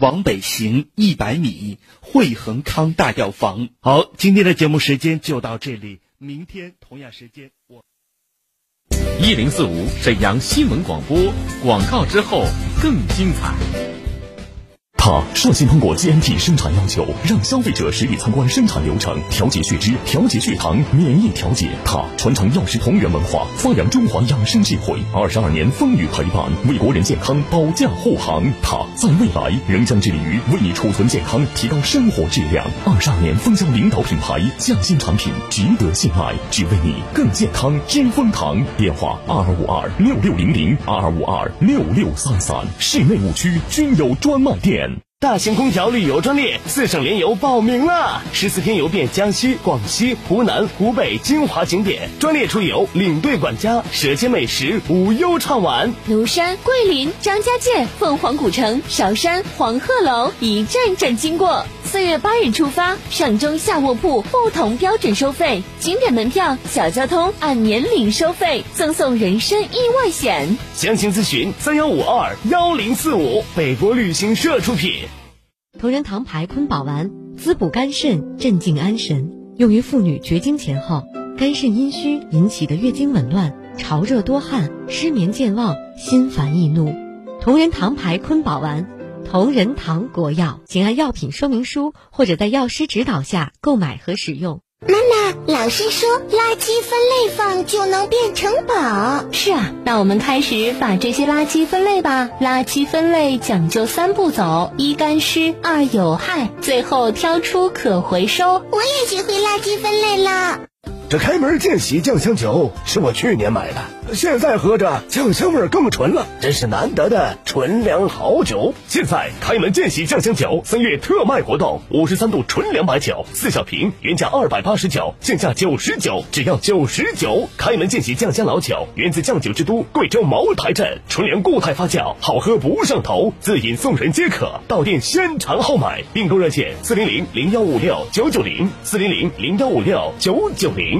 往北行一百米，汇恒康大药房。好，今天的节目时间就到这里，明天同样时间我。一零四五沈阳新闻广播广告之后更精彩。它率先通过 GMP 生产要求，让消费者实地参观生产流程，调节血脂、调节血糖、免疫调节。它传承药食同源文化，发扬中华养生智慧，二十二年风雨陪伴，为国人健康保驾护航。它在未来仍将致力于为你储存健康，提高生活质量。二十二年蜂胶领导品牌，匠心产品值得信赖，只为你更健康。金蜂堂电话：二二五二六六零零二二五二六六三三，市内五区均有专卖店。大型空调旅游专列，四省联游报名啦！十四天游遍江西、广西、湖南、湖北精华景点，专列出游，领队管家，舌尖美食，无忧畅玩。庐山、桂林、张家界、凤凰古城、韶山、黄鹤楼，一站站经过。四月八日出发，上中下卧铺不同标准收费，景点门票、小交通按年龄收费，赠送人身意外险。详情咨询三幺五二幺零四五，北国旅行社出品。同仁堂牌坤宝丸，滋补肝肾，镇静安神，用于妇女绝经前后肝肾阴虚引起的月经紊乱、潮热多汗、失眠健忘、心烦易怒。同仁堂牌坤宝丸，同仁堂国药，请按药品说明书或者在药师指导下购买和使用。妈妈，老师说垃圾分类放就能变成宝。是啊，那我们开始把这些垃圾分类吧。垃圾分类讲究三步走：一干湿，二有害，最后挑出可回收。我也学会垃圾分类了。这开门见喜酱香酒是我去年买的，现在喝着酱香味更纯了，真是难得的纯粮好酒。现在开门见喜酱香酒三月特卖活动，五十三度纯粮白酒四小瓶，原价二百八十九，现价九十九，只要九十九。开门见喜酱香老酒源自酱酒之都贵州茅台镇，纯粮固态发酵，好喝不上头，自饮送人皆可。到店先尝后买，订购热线四零零零幺五六九九零四零零零幺五六九九零。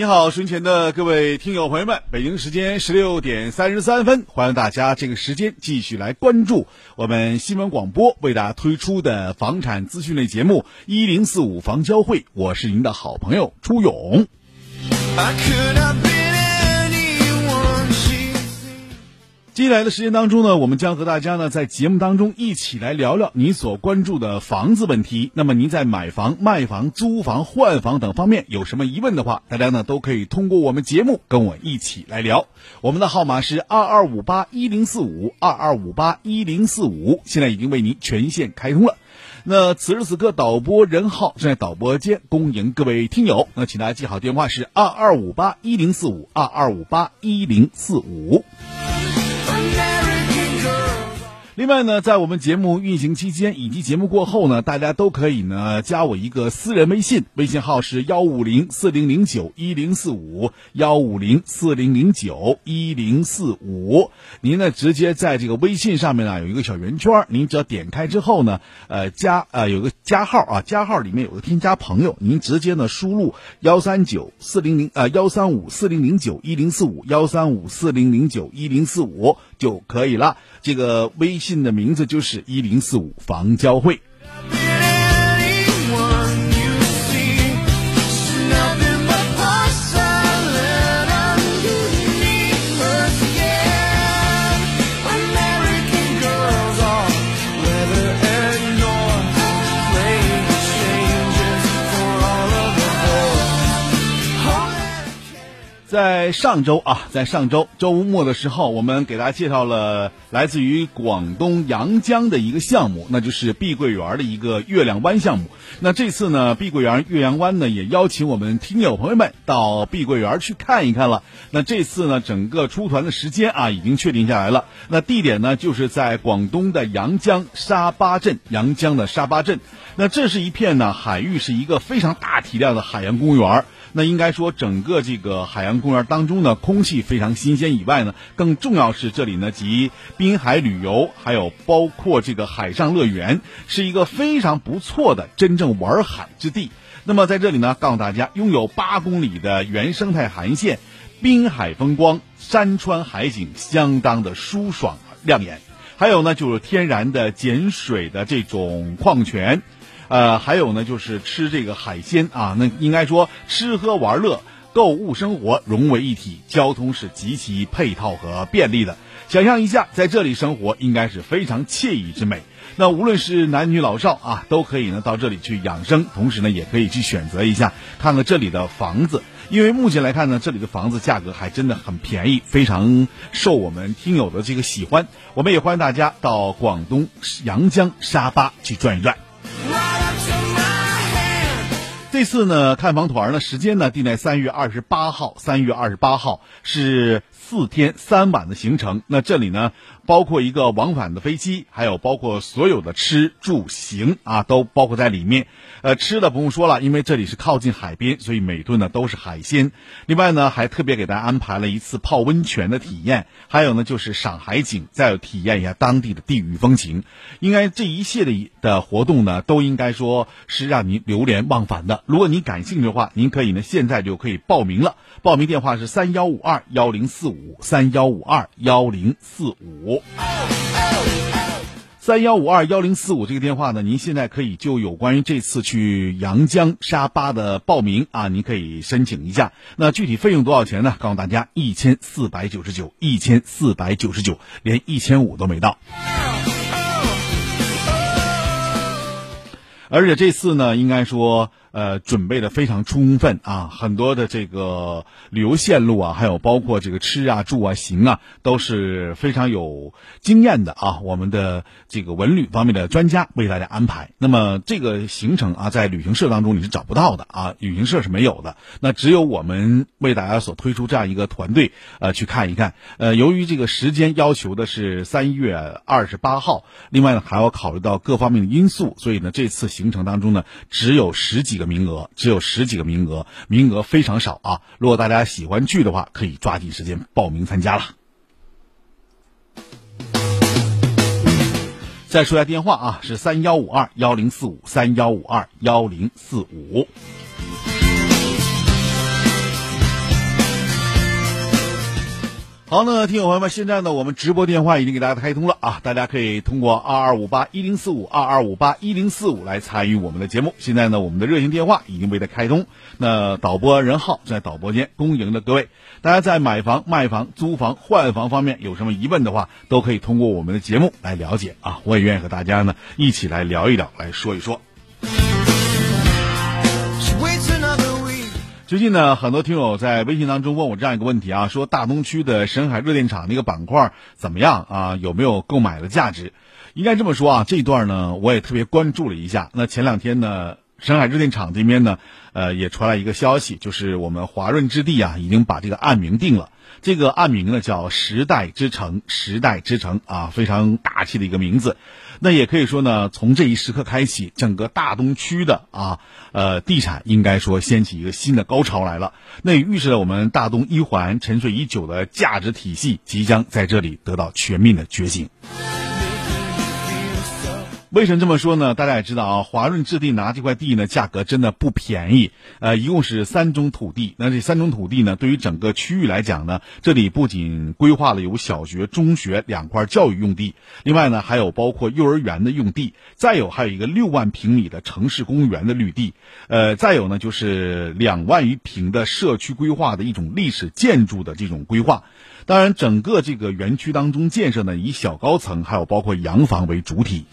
你好，睡前的各位听友朋友们，北京时间十六点三十三分，欢迎大家这个时间继续来关注我们新闻广播为大家推出的房产资讯类节目一零四五房交会，我是您的好朋友朱勇。接下来的时间当中呢，我们将和大家呢在节目当中一起来聊聊你所关注的房子问题。那么您在买房、卖房、租房、换房等方面有什么疑问的话，大家呢都可以通过我们节目跟我一起来聊。我们的号码是二二五八一零四五二二五八一零四五，现在已经为您全线开通了。那此时此刻，导播任浩正在导播间恭迎各位听友。那请大家记好电话是二二五八一零四五二二五八一零四五。另外呢，在我们节目运行期间以及节目过后呢，大家都可以呢加我一个私人微信，微信号是幺五零四零零九一零四五幺五零四零零九一零四五。您呢直接在这个微信上面呢有一个小圆圈，您只要点开之后呢，呃加呃有个加号啊，加号里面有个添加朋友，您直接呢输入幺三九四零零呃幺三五四零零九一零四五幺三五四零零九一零四五就可以了。这个微信。信的名字就是一零四五房交会。在上周啊，在上周周末的时候，我们给大家介绍了来自于广东阳江的一个项目，那就是碧桂园的一个月亮湾项目。那这次呢，碧桂园月亮湾呢也邀请我们听友朋友们到碧桂园去看一看了。那这次呢，整个出团的时间啊已经确定下来了。那地点呢就是在广东的阳江沙巴镇，阳江的沙巴镇。那这是一片呢海域，是一个非常大体量的海洋公园。那应该说，整个这个海洋公园当中呢，空气非常新鲜以外呢，更重要是这里呢集滨海旅游，还有包括这个海上乐园，是一个非常不错的真正玩海之地。那么在这里呢，告诉大家，拥有八公里的原生态海岸线，滨海风光，山川海景相当的舒爽亮眼，还有呢就是天然的碱水的这种矿泉。呃，还有呢，就是吃这个海鲜啊，那应该说吃喝玩乐、购物生活融为一体，交通是极其配套和便利的。想象一下，在这里生活应该是非常惬意之美。那无论是男女老少啊，都可以呢到这里去养生，同时呢也可以去选择一下，看看这里的房子。因为目前来看呢，这里的房子价格还真的很便宜，非常受我们听友的这个喜欢。我们也欢迎大家到广东阳江沙巴去转一转。这次呢，看房团呢，时间呢定在三月二十八号。三月二十八号是四天三晚的行程。那这里呢？包括一个往返的飞机，还有包括所有的吃住行啊，都包括在里面。呃，吃的不用说了，因为这里是靠近海边，所以每顿呢都是海鲜。另外呢，还特别给大家安排了一次泡温泉的体验，还有呢就是赏海景，再体验一下当地的地域风情。应该这一系列的活动呢，都应该说是让您流连忘返的。如果您感兴趣的话，您可以呢现在就可以报名了。报名电话是三幺五二幺零四五三幺五二幺零四五。三幺五二幺零四五这个电话呢，您现在可以就有关于这次去阳江沙巴的报名啊，您可以申请一下。那具体费用多少钱呢？告诉大家，一千四百九十九，一千四百九十九，连一千五都没到。而且这次呢，应该说。呃，准备的非常充分啊，很多的这个旅游线路啊，还有包括这个吃啊、住啊、行啊，都是非常有经验的啊。我们的这个文旅方面的专家为大家安排。那么这个行程啊，在旅行社当中你是找不到的啊，旅行社是没有的。那只有我们为大家所推出这样一个团队呃去看一看。呃，由于这个时间要求的是三月二十八号，另外呢还要考虑到各方面的因素，所以呢这次行程当中呢只有十几。个名额只有十几个名额，名额非常少啊！如果大家喜欢去的话，可以抓紧时间报名参加了。再说一下电话啊，是三幺五二幺零四五三幺五二幺零四五。好，那听友朋友们，现在呢，我们直播电话已经给大家开通了啊，大家可以通过二二五八一零四五二二五八一零四五来参与我们的节目。现在呢，我们的热线电话已经为大家开通，那导播任浩在导播间恭迎的各位，大家在买房、卖房、租房、换房方面有什么疑问的话，都可以通过我们的节目来了解啊，我也愿意和大家呢一起来聊一聊，来说一说。最近呢，很多听友在微信当中问我这样一个问题啊，说大东区的沈海热电厂那个板块怎么样啊？有没有购买的价值？应该这么说啊，这一段呢，我也特别关注了一下。那前两天呢，沈海热电厂这边呢，呃，也传来一个消息，就是我们华润置地啊，已经把这个案名定了。这个案名呢叫“时代之城”，时代之城啊，非常大气的一个名字。那也可以说呢，从这一时刻开启，整个大东区的啊，呃，地产应该说掀起一个新的高潮来了。那也预示着我们大东一环沉睡已久的价值体系即将在这里得到全面的觉醒。为什么这么说呢？大家也知道啊，华润置地拿这块地呢，价格真的不便宜。呃，一共是三种土地。那这三种土地呢，对于整个区域来讲呢，这里不仅规划了有小学、中学两块教育用地，另外呢，还有包括幼儿园的用地，再有还有一个六万平米的城市公园的绿地，呃，再有呢就是两万余平的社区规划的一种历史建筑的这种规划。当然，整个这个园区当中建设呢，以小高层还有包括洋房为主体。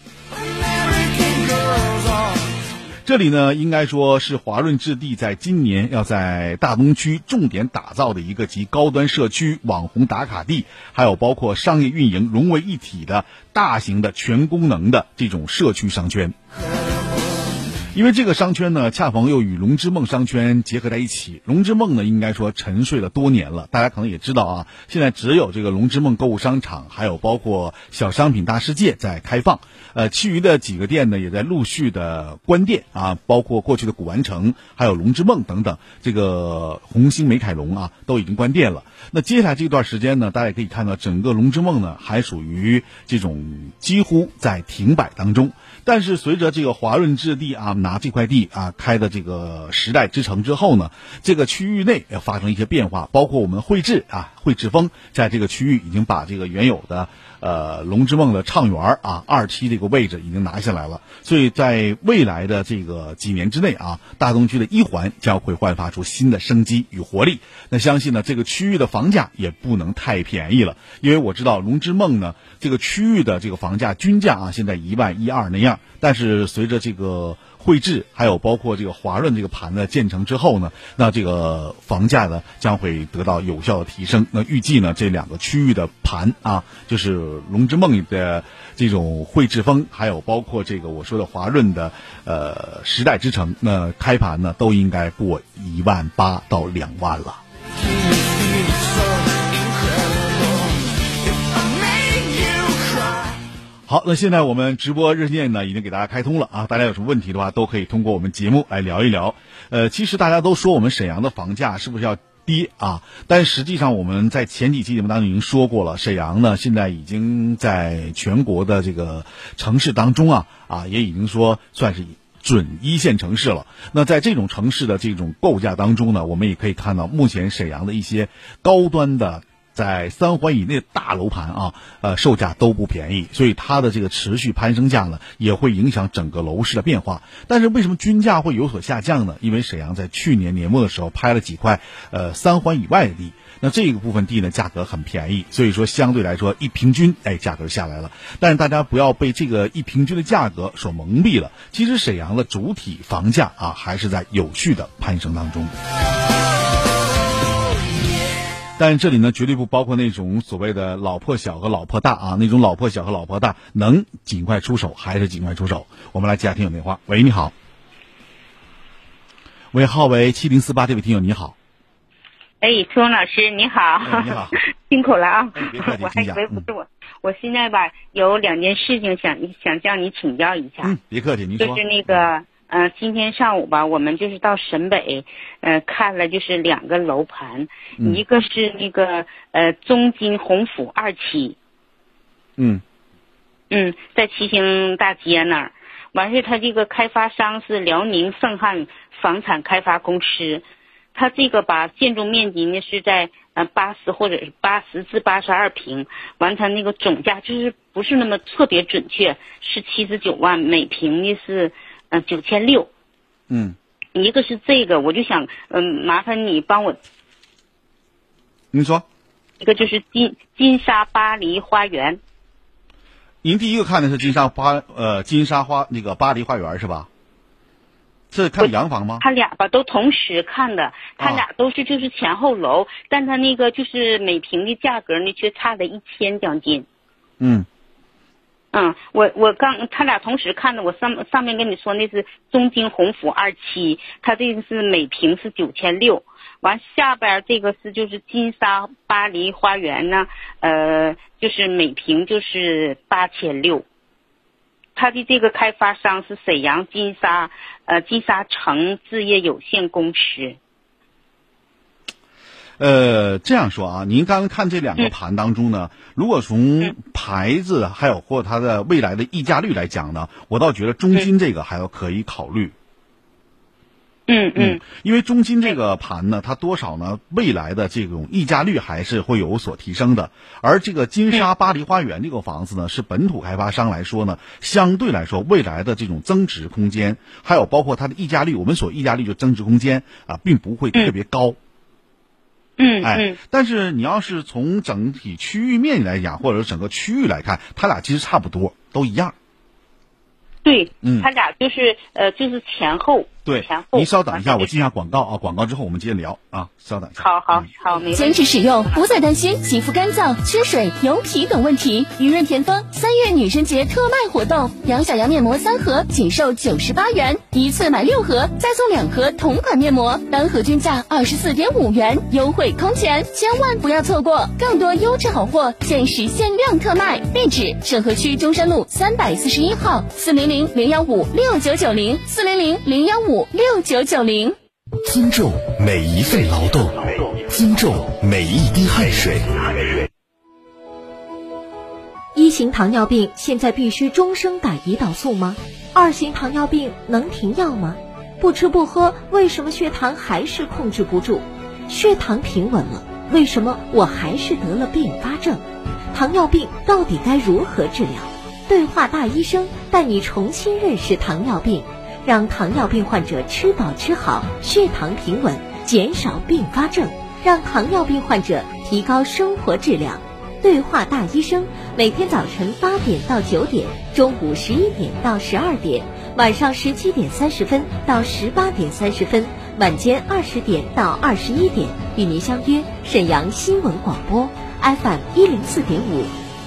这里呢，应该说是华润置地在今年要在大东区重点打造的一个集高端社区、网红打卡地，还有包括商业运营融为一体的大型的全功能的这种社区商圈。因为这个商圈呢，恰逢又与龙之梦商圈结合在一起。龙之梦呢，应该说沉睡了多年了。大家可能也知道啊，现在只有这个龙之梦购物商场，还有包括小商品大世界在开放。呃，其余的几个店呢，也在陆续的关店啊，包括过去的古玩城，还有龙之梦等等，这个红星美凯龙啊，都已经关店了。那接下来这段时间呢，大家可以看到，整个龙之梦呢，还属于这种几乎在停摆当中。但是随着这个华润置地啊拿这块地啊开的这个时代之城之后呢，这个区域内要发生一些变化，包括我们汇智啊汇智峰在这个区域已经把这个原有的呃龙之梦的畅园啊二期这个位置已经拿下来了，所以在未来的这个几年之内啊，大东区的一环将会焕发出新的生机与活力。那相信呢这个区域的房价也不能太便宜了，因为我知道龙之梦呢这个区域的这个房价均价啊现在一万一二那样。但是随着这个汇智，还有包括这个华润这个盘呢建成之后呢，那这个房价呢将会得到有效的提升。那预计呢这两个区域的盘啊，就是龙之梦的这种汇智峰，还有包括这个我说的华润的呃时代之城，那开盘呢都应该过一万八到两万了。好，那现在我们直播热线呢已经给大家开通了啊，大家有什么问题的话都可以通过我们节目来聊一聊。呃，其实大家都说我们沈阳的房价是不是要跌啊？但实际上我们在前几期节目当中已经说过了，沈阳呢现在已经在全国的这个城市当中啊啊也已经说算是准一线城市了。那在这种城市的这种构架当中呢，我们也可以看到目前沈阳的一些高端的。在三环以内的大楼盘啊，呃，售价都不便宜，所以它的这个持续攀升价呢，也会影响整个楼市的变化。但是为什么均价会有所下降呢？因为沈阳在去年年末的时候拍了几块呃三环以外的地，那这个部分地呢价格很便宜，所以说相对来说一平均，哎，价格下来了。但是大家不要被这个一平均的价格所蒙蔽了，其实沈阳的主体房价啊还是在有序的攀升当中。但这里呢，绝对不包括那种所谓的“老破小”和“老破大”啊，那种“老破小”和“老破大”能尽快出手还是尽快出手。我们来接下听友电话。喂，你好。尾号为七零四八，这位听友你好。哎，初荣老师你好。你好。辛苦了啊！我还以为不是我，我现在吧有两件事情想想向你请教一下。嗯，别客气，您说。就是那个。嗯，今天上午吧，我们就是到沈北，呃，看了就是两个楼盘，一个是那个呃中金鸿府二期，嗯，嗯，在七星大街那儿，完事他这个开发商是辽宁盛汉房产开发公司，他这个吧建筑面积呢是在呃八十或者是八十至八十二平，完他那个总价就是不是那么特别准确，是七十九万每平呢是。嗯，九千六，嗯，一个是这个，我就想，嗯，麻烦你帮我。您说。一个就是金金沙巴黎花园。您第一个看的是金沙花呃金沙花那个巴黎花园是吧？是看洋房吗？他俩吧都同时看的，他俩都是就是前后楼，但他那个就是每平的价格呢却差了一千将近。嗯。嗯，我我刚他俩同时看的，我上上面跟你说那是中金鸿福二期，它这个是每平是九千六，完下边这个是就是金沙巴黎花园呢，呃，就是每平就是八千六，它的这个开发商是沈阳金沙呃金沙城置业有限公司。呃，这样说啊，您刚刚看这两个盘当中呢，如果从牌子还有或它的未来的溢价率来讲呢，我倒觉得中金这个还要可以考虑。嗯嗯，因为中金这个盘呢，它多少呢，未来的这种溢价率还是会有所提升的。而这个金沙巴黎花园这个房子呢，是本土开发商来说呢，相对来说未来的这种增值空间，还有包括它的溢价率，我们所溢价率就增值空间啊，并不会特别高。嗯，哎，但是你要是从整体区域面积来讲，或者整个区域来看，它俩其实差不多，都一样。对，嗯它俩就是呃就是前后，对。您稍等一下，我进一下广告啊，广告之后我们接着聊啊，稍等一下。好好好，没问坚。持使用，不再担心肌肤干燥、缺水、油皮等问题。雨润田丰三月女神节特卖活动，杨小羊面膜三盒仅售九十八元，一次买六盒再送两盒同款面膜，单盒均价二十四点五元，优惠空前，千万不要错过！更多优质好货，限时限量特卖，地址：沈河区中山路三百四十一号，四零零零幺五六九九零，四零零零幺五六九九零。尊重每一份劳动，尊重每一滴汗水。一型糖尿病现在必须终生打胰岛素吗？二型糖尿病能停药吗？不吃不喝，为什么血糖还是控制不住？血糖平稳了，为什么我还是得了并发症？糖尿病到底该如何治疗？对话大医生带你重新认识糖尿病，让糖尿病患者吃饱吃好，血糖平稳，减少并发症，让糖尿病患者提高生活质量。对话大医生，每天早晨八点到九点，中午十一点到十二点，晚上十七点三十分到十八点三十分，晚间二十点到二十一点，与您相约沈阳新闻广播 FM 一零四点五，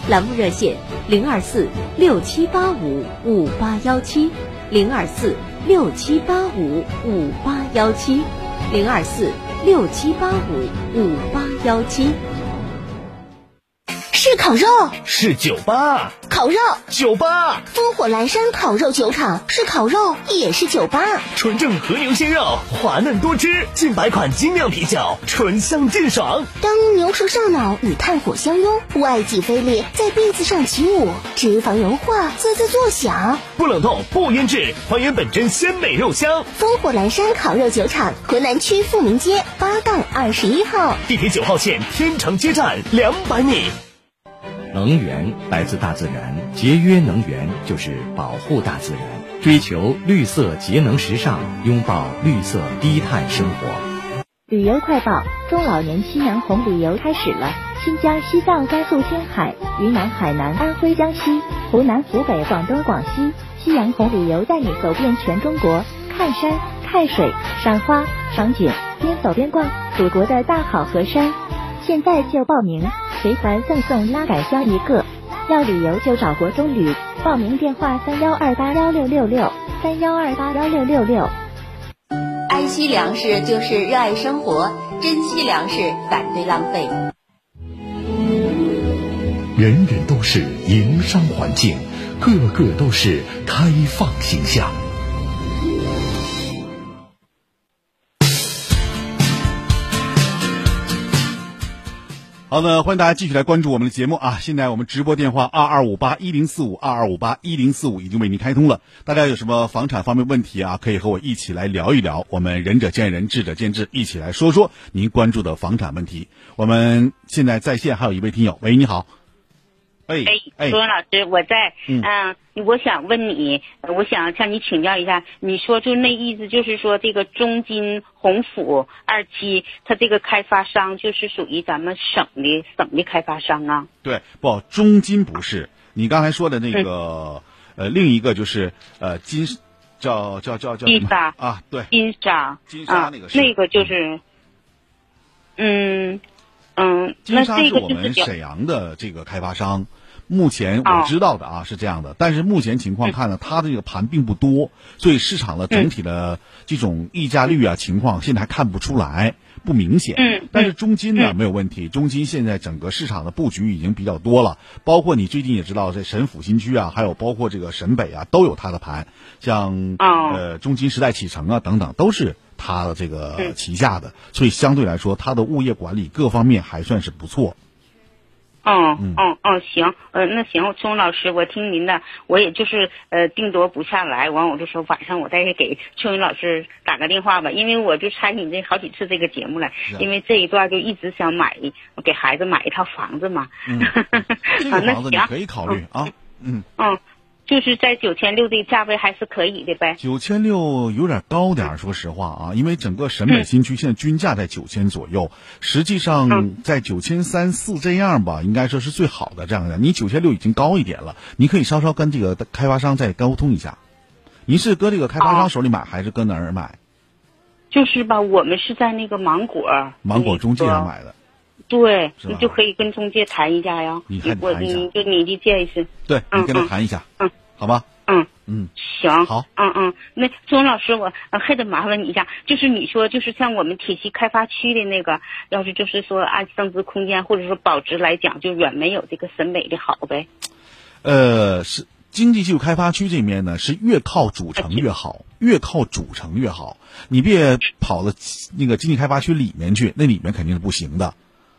栏目热线零二四六七八五五八幺七零二四六七八五五八幺七零二四六七八五五八幺七。是烤肉，是酒吧，烤肉，酒吧，烽火阑珊烤肉酒厂是烤肉，也是酒吧。纯正和牛鲜肉，滑嫩多汁，近百款精酿啤酒，醇香劲爽。当牛舌上脑与炭火相拥，外脊飞裂在篦子上起舞，脂肪融化滋滋作响。不冷冻，不腌制，还原本真鲜美肉香。烽火阑珊烤肉酒厂，河南区富民街八杠二十一号，地铁九号线天成街站两百米。能源来自大自然，节约能源就是保护大自然，追求绿色节能时尚，拥抱绿色低碳生活。旅游快报：中老年夕阳红旅游开始了，新疆、西藏、甘肃、青海、云南、海南、安徽、江西、湖南、湖北、广东、广西，夕阳红旅游带你走遍全中国，看山、看水、赏花、赏景，边走边逛祖国的大好河山。现在就报名，随团赠送拉杆箱一个。要旅游就找国中旅，报名电话三幺二八幺六六六三幺二八幺六六六。爱惜粮食就是热爱生活，珍惜粮食，反对浪费。人人都是营商环境，个个都是开放形象。好的，欢迎大家继续来关注我们的节目啊！现在我们直播电话二二五八一零四五二二五八一零四五已经为您开通了。大家有什么房产方面问题啊，可以和我一起来聊一聊。我们仁者见仁，智者见智，一起来说说您关注的房产问题。我们现在在线还有一位听友，喂，你好。哎哎，周文老师，我在，嗯嗯，我想问你，我想向你请教一下，你说就那意思就是说，这个中金鸿府二期，它这个开发商就是属于咱们省的省的开发商啊？对，不，中金不是。你刚才说的那个，呃，另一个就是呃金，叫叫叫叫金沙啊？对，金沙，金沙那个是啊那个就是，嗯嗯，金沙是我们沈阳的这个开发商。目前哦我知道的啊、是这样的，但是目前情况看呢，它的这个盘并不多，所以市场的整体的这种溢价率啊情况现在还看不出来，不明显。嗯但是中金呢没有问题，中金现在整个市场的布局已经比较多了，包括你最近也知道，这沈府新区啊，还有包括这个沈北啊，都有它的盘，像哦。呃中金时代启程啊等等，都是它的这个嗯。旗下的，所以相对来说，它的物业管理各方面还算是不错。哦嗯哦哦，行，呃，那行，钟老师，我听您的，我也就是呃定夺不下来，完我就说晚上我再给秋云老师打个电话吧，因为我就参与这好几次这个节目了，啊因为这一段就一直想买给孩子买一套房子嘛。嗯，这个房子你行可以考虑啊。嗯，嗯，就是在九千六的价位还是可以的呗。九千六有点高点儿，说实话啊，因为整个沈北新区现在均价在九千左右，实际上在九千三四这样吧，应该说是最好的这样的。你九千六已经高一点了，你可以稍稍跟这个开发商再沟通一下。您是搁这个开发商手里买，还是搁哪儿买？就是吧，我们是在那个芒果芒果中介上买的。对，你就可以跟中介谈一下呀。你看我你就你的建议是。对，你跟他谈一下。嗯，好吧。嗯嗯，行。好。嗯嗯，那钟老师，我还得麻烦你一下，就是你说，就是像我们铁西开发区的那个，要是就是说按增值空间或者说保值来讲，就远没有这个沈北的好呗。呃，是经济技术开发区这面呢，是越靠主城越好，越靠主城越好。你别跑到那个经济开发区里面去，那里面肯定是不行的，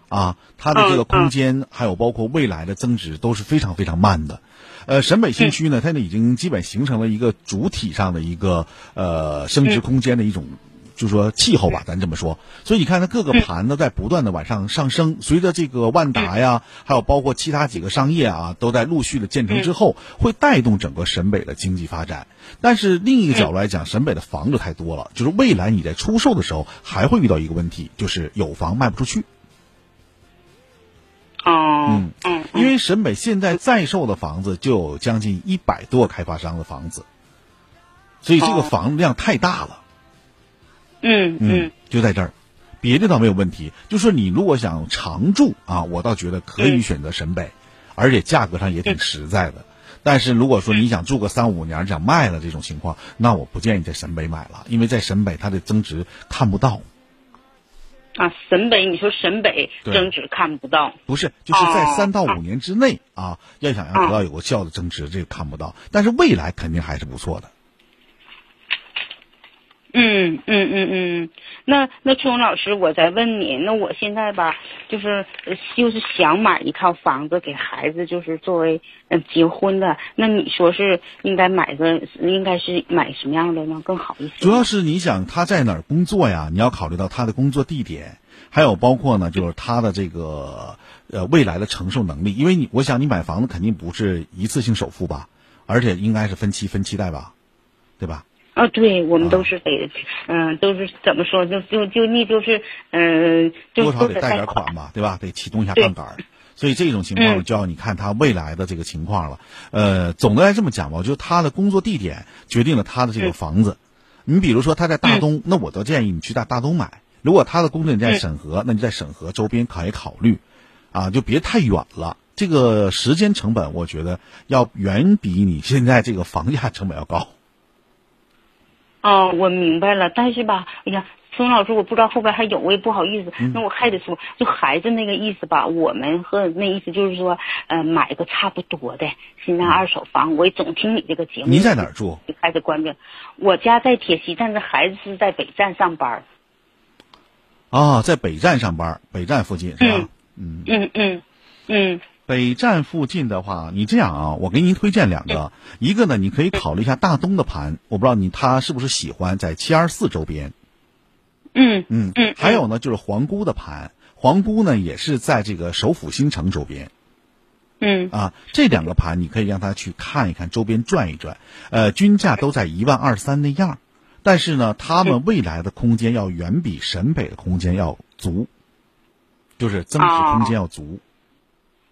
啊，它的这个空间还有包括未来的增值都是非常非常慢的。呃，沈北新区呢，它呢已经基本形成了一个主体上的一个呃升值空间的一种，就是说气候吧，咱这么说。所以你看，它各个盘都在不断的往上上升。随着这个万达呀，还有包括其他几个商业啊，都在陆续的建成之后，会带动整个沈北的经济发展。但是另一个角度来讲，沈北的房子太多了，就是未来你在出售的时候还会遇到一个问题，就是有房卖不出去。哦，嗯嗯，因为沈北现在在售的房子就有将近一百多个开发商的房子，所以这个房子量太大了。嗯嗯，就在这儿，别的倒没有问题。就说你如果想常住啊，我倒觉得可以选择沈北，而且价格上也挺实在的。但是如果说你想住个三五年想卖了这种情况，那我不建议在沈北买了，因为在沈北它的增值看不到。啊，沈北，你说沈北增值看不到，不是，就是在三到五年之内啊，要想要得到有效的增值，这个看不到，但是未来肯定还是不错的。嗯嗯嗯嗯，那那春荣老师，我再问你，那我现在吧，就是就是想买一套房子给孩子，就是作为嗯结婚的，那你说是应该买个，应该是买什么样的呢？更好一些？主要是你想他在哪儿工作呀？你要考虑到他的工作地点，还有包括呢，就是他的这个呃未来的承受能力。因为你，我想你买房子肯定不是一次性首付吧，而且应该是分期分期贷吧，对吧？啊，对，我们都是得，嗯，都是怎么说，就就就你就是，嗯，多少得贷点款吧，对吧？得启动一下杠杆。所以这种情况就要你看他未来的这个情况了。呃，总的来这么讲吧，我觉得他的工作地点决定了他的这个房子。你比如说他在大东，那我倒建议你去在大东买。如果他的工作在沈河，那你在沈河周边可以考虑，啊，就别太远了。这个时间成本，我觉得要远比你现在这个房价成本要高。哦，我明白了，但是吧，哎呀，孙老师，我不知道后边还有，我也不好意思，那我还得说，就孩子那个意思吧，我们和那意思就是说，呃，买个差不多的，现在二手房，我也总听你这个节目。您在哪儿住？开始关注，我家在铁西，但是孩子是在北站上班。啊，在北站上班，北站附近是吧？嗯嗯嗯嗯。北站附近的话，你这样啊，我给您推荐两个，一个呢，你可以考虑一下大东的盘，我不知道你他是不是喜欢在七二四周边。嗯嗯嗯。还有呢，就是皇姑的盘，皇姑呢也是在这个首府新城周边。嗯。啊，这两个盘你可以让他去看一看，周边转一转，呃，均价都在一万二三那样，但是呢，他们未来的空间要远比沈北的空间要足，就是增值空间要足。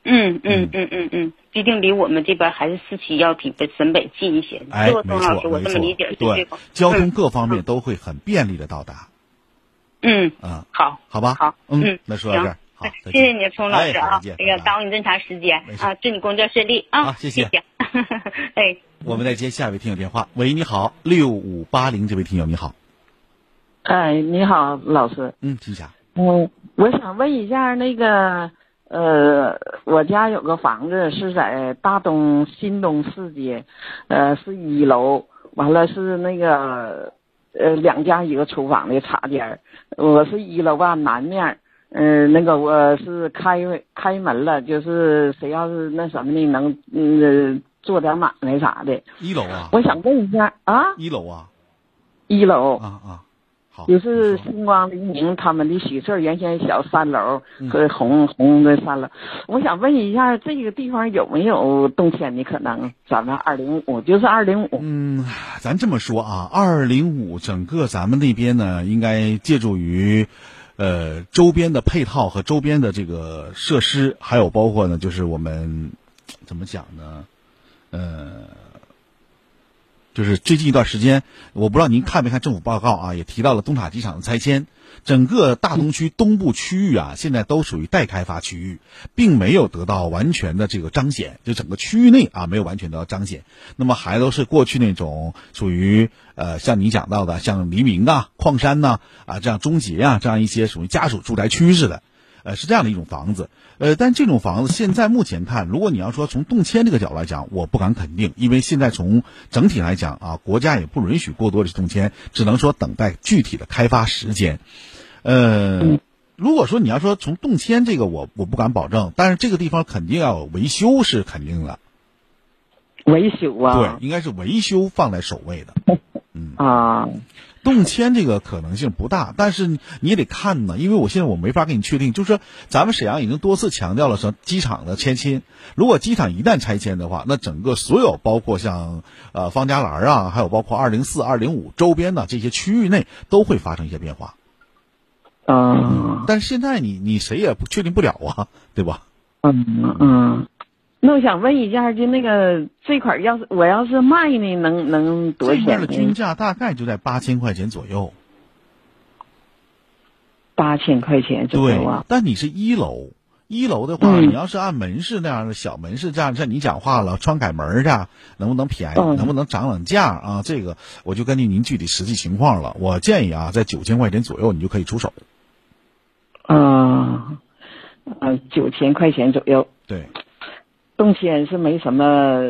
嗯嗯嗯。嗯嗯，毕竟离我们这边还是四期要比北沈北近一些。哎，没错没错，对，交通各方面都会很便利的到达。嗯。嗯，好，好吧，好，嗯，那说到这儿，好，谢谢你，聪老师啊，哎呀，耽误你这么长时间啊，祝你工作顺利啊，谢谢，哎，我们再接下一位听友电话，喂，你好，六五八零这位听友你好，哎，你好，老师，嗯，请讲，我，我想问一下那个。呃，我家有个房子是在大东新东四街，呃，是一楼，完了是那个呃两家一个厨房的茶间我是一楼吧南面，嗯，那个我是开开门了，就是谁要是那什么的能嗯做点买卖啥的。一楼啊？我想问一下啊？一楼啊？一楼啊啊。就是星光黎明他们的喜事原先小三楼嗯和红红的三楼，我想问一下这个地方有没有动迁的可能？咱们二零五就是二零五。嗯，咱这么说啊，二零五整个咱们那边呢，应该借助于，呃，周边的配套和周边的这个设施，还有包括呢，就是我们怎么讲呢？呃，就是最近一段时间，我不知道您看没看政府报告啊，也提到了东塔机场的拆迁。整个大东区东部区域啊，现在都属于待开发区域，并没有得到完全的这个彰显。就整个区域内啊，没有完全得到彰显。那么还都是过去那种属于呃，像你讲到的，像黎明啊、矿山呐啊，这样终结啊，这样一些属于家属住宅区似的，呃，是这样的一种房子。呃，但这种房子现在目前看，如果你要说从动迁这个角度来讲，我不敢肯定，因为现在从整体来讲啊，国家也不允许过多的动迁，只能说等待具体的开发时间。呃，如果说你要说从动迁这个，我我不敢保证，但是这个地方肯定要维修是肯定的。维修啊？对，应该是维修放在首位的。嗯啊。动迁这个可能性不大，但是你也得看呢，因为我现在我没法给你确定。就是说，咱们沈阳已经多次强调了说，机场的迁迁，如果机场一旦拆迁的话，那整个所有包括像呃方家栏啊，还有包括二零四、二零五周边的这些区域内，都会发生一些变化。嗯，但是现在你你谁也不确定不了啊，对吧？嗯嗯。那我想问一下，就那个这款要是我要是卖呢，能能多少钱？的均价大概就在八千块钱左右。八千块钱左右啊！但你是一楼，一楼的话，你要是按门市那样的小门市这样，像你讲话了，窗改门的，能不能便宜？能不能涨涨价啊？这个我就根据您具体实际情况了。我建议啊，在九千块钱左右，你就可以出手。啊，呃，九千块钱左右。对。动迁是没什么，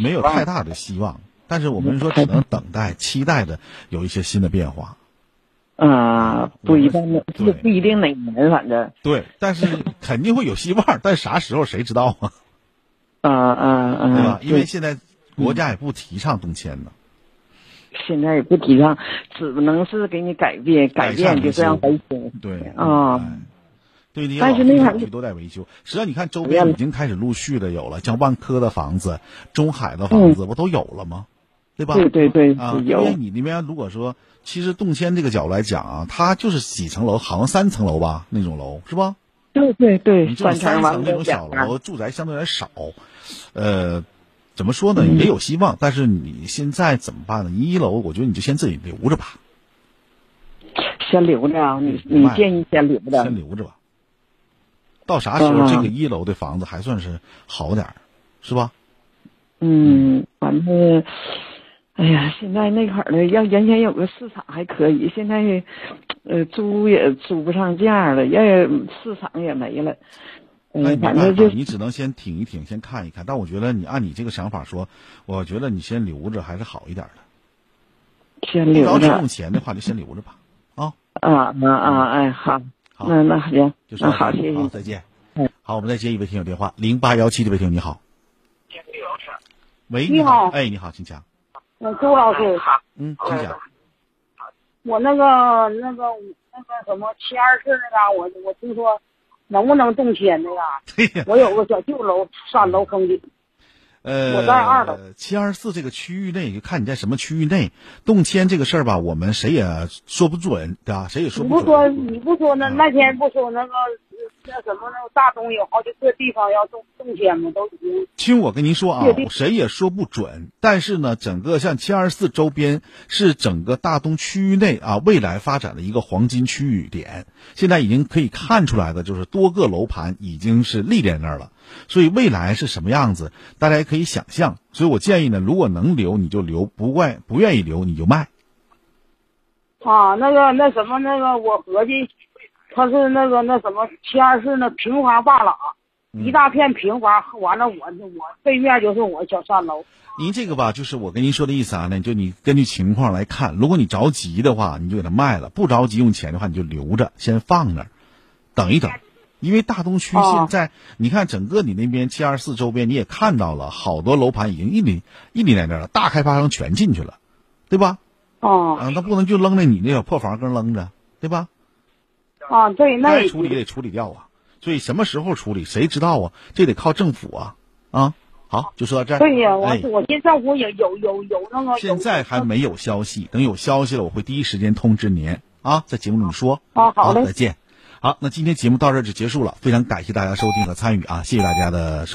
没有太大的希望，但是我们说只能等待、期待的有一些新的变化。啊，不一定，不不一定哪年，反正对，但是肯定会有希望，但啥时候谁知道啊？啊 啊啊！对吧？因为现在国家也不提倡动迁呢。现在也不提倡，只能是给你改变，改变就这样维修。对啊。对，但是那块区都在维修。实际上，你看周边已经开始陆续的有了，像万科的房子、中海的房子，不都有了吗？对吧？对对对，啊，因为你那边如果说，其实动迁这个角度来讲啊，它就是几层楼，好像三层楼吧，那种楼是吧？对对对，你这种三层那种小楼，住宅相对来少。呃，怎么说呢？也有希望，但是你现在怎么办呢？一楼，我觉得你就先自己留着吧。先留着啊！你你建议先留着。先留着吧。到啥时候这个一楼的房子还算是好点儿，是吧？嗯，反正，哎呀，现在那块儿的要原先有个市场还可以，现在，呃，租也租不上价了，也市场也没了。嗯，反正就你只能先挺一挺，先看一看。但我觉得你按你这个想法说，我觉得你先留着还是好一点的。先留着。用钱的话就先留着吧。啊啊啊啊！哎，好。那那行，那好，谢谢，再见。好，我们再接一位听友电话，零八幺七这位听友你好。喂，你好，哎，你好，请讲。嗯，周老师。嗯，请讲。我那个那个那个什么七二四那个，我我听说能不能动迁那个？我有个小旧楼，三楼坑顶。呃，我在二楼。七二四这个区域内，就看你在什么区域内动迁这个事儿吧，我们谁也说不准，对吧？谁也说不准。你不说，你不说那那天不说那个。那什么，那大东有好几个地方要动动迁吗？都已经。听我跟您说啊，谁也说不准。但是呢，整个像七二四周边是整个大东区域内啊未来发展的一个黄金区域点。现在已经可以看出来的，就是多个楼盘已经是立在那儿了。所以未来是什么样子，大家也可以想象。所以我建议呢，如果能留你就留，不怪不愿意留你就卖。啊，那个那什么那个，我合计。他是那个那什么天二四那平房大廊，一大片平房，完了我我对面就是我小三楼。您这个吧，就是我跟您说的意思啊，那就你根据情况来看，如果你着急的话，你就给它卖了；不着急用钱的话，你就留着，先放那儿，等一等。因为大东区现在，你看整个你那边七二四周边，你也看到了，好多楼盘已经屹立屹立在那儿了，大开发商全进去了，对吧？哦。啊，那不能就扔在你那小破房跟扔着，对吧？啊，对，那该处理得处理掉啊，所以什么时候处理谁知道啊？这得靠政府啊啊！好，就说到这儿。对呀，我我听政府也有有有那个。现在还没有消息，等有消息了，我会第一时间通知您啊，在节目里说。啊，好再见。好，那今天节目到这就结束了，非常感谢大家收听和参与啊，谢谢大家的收。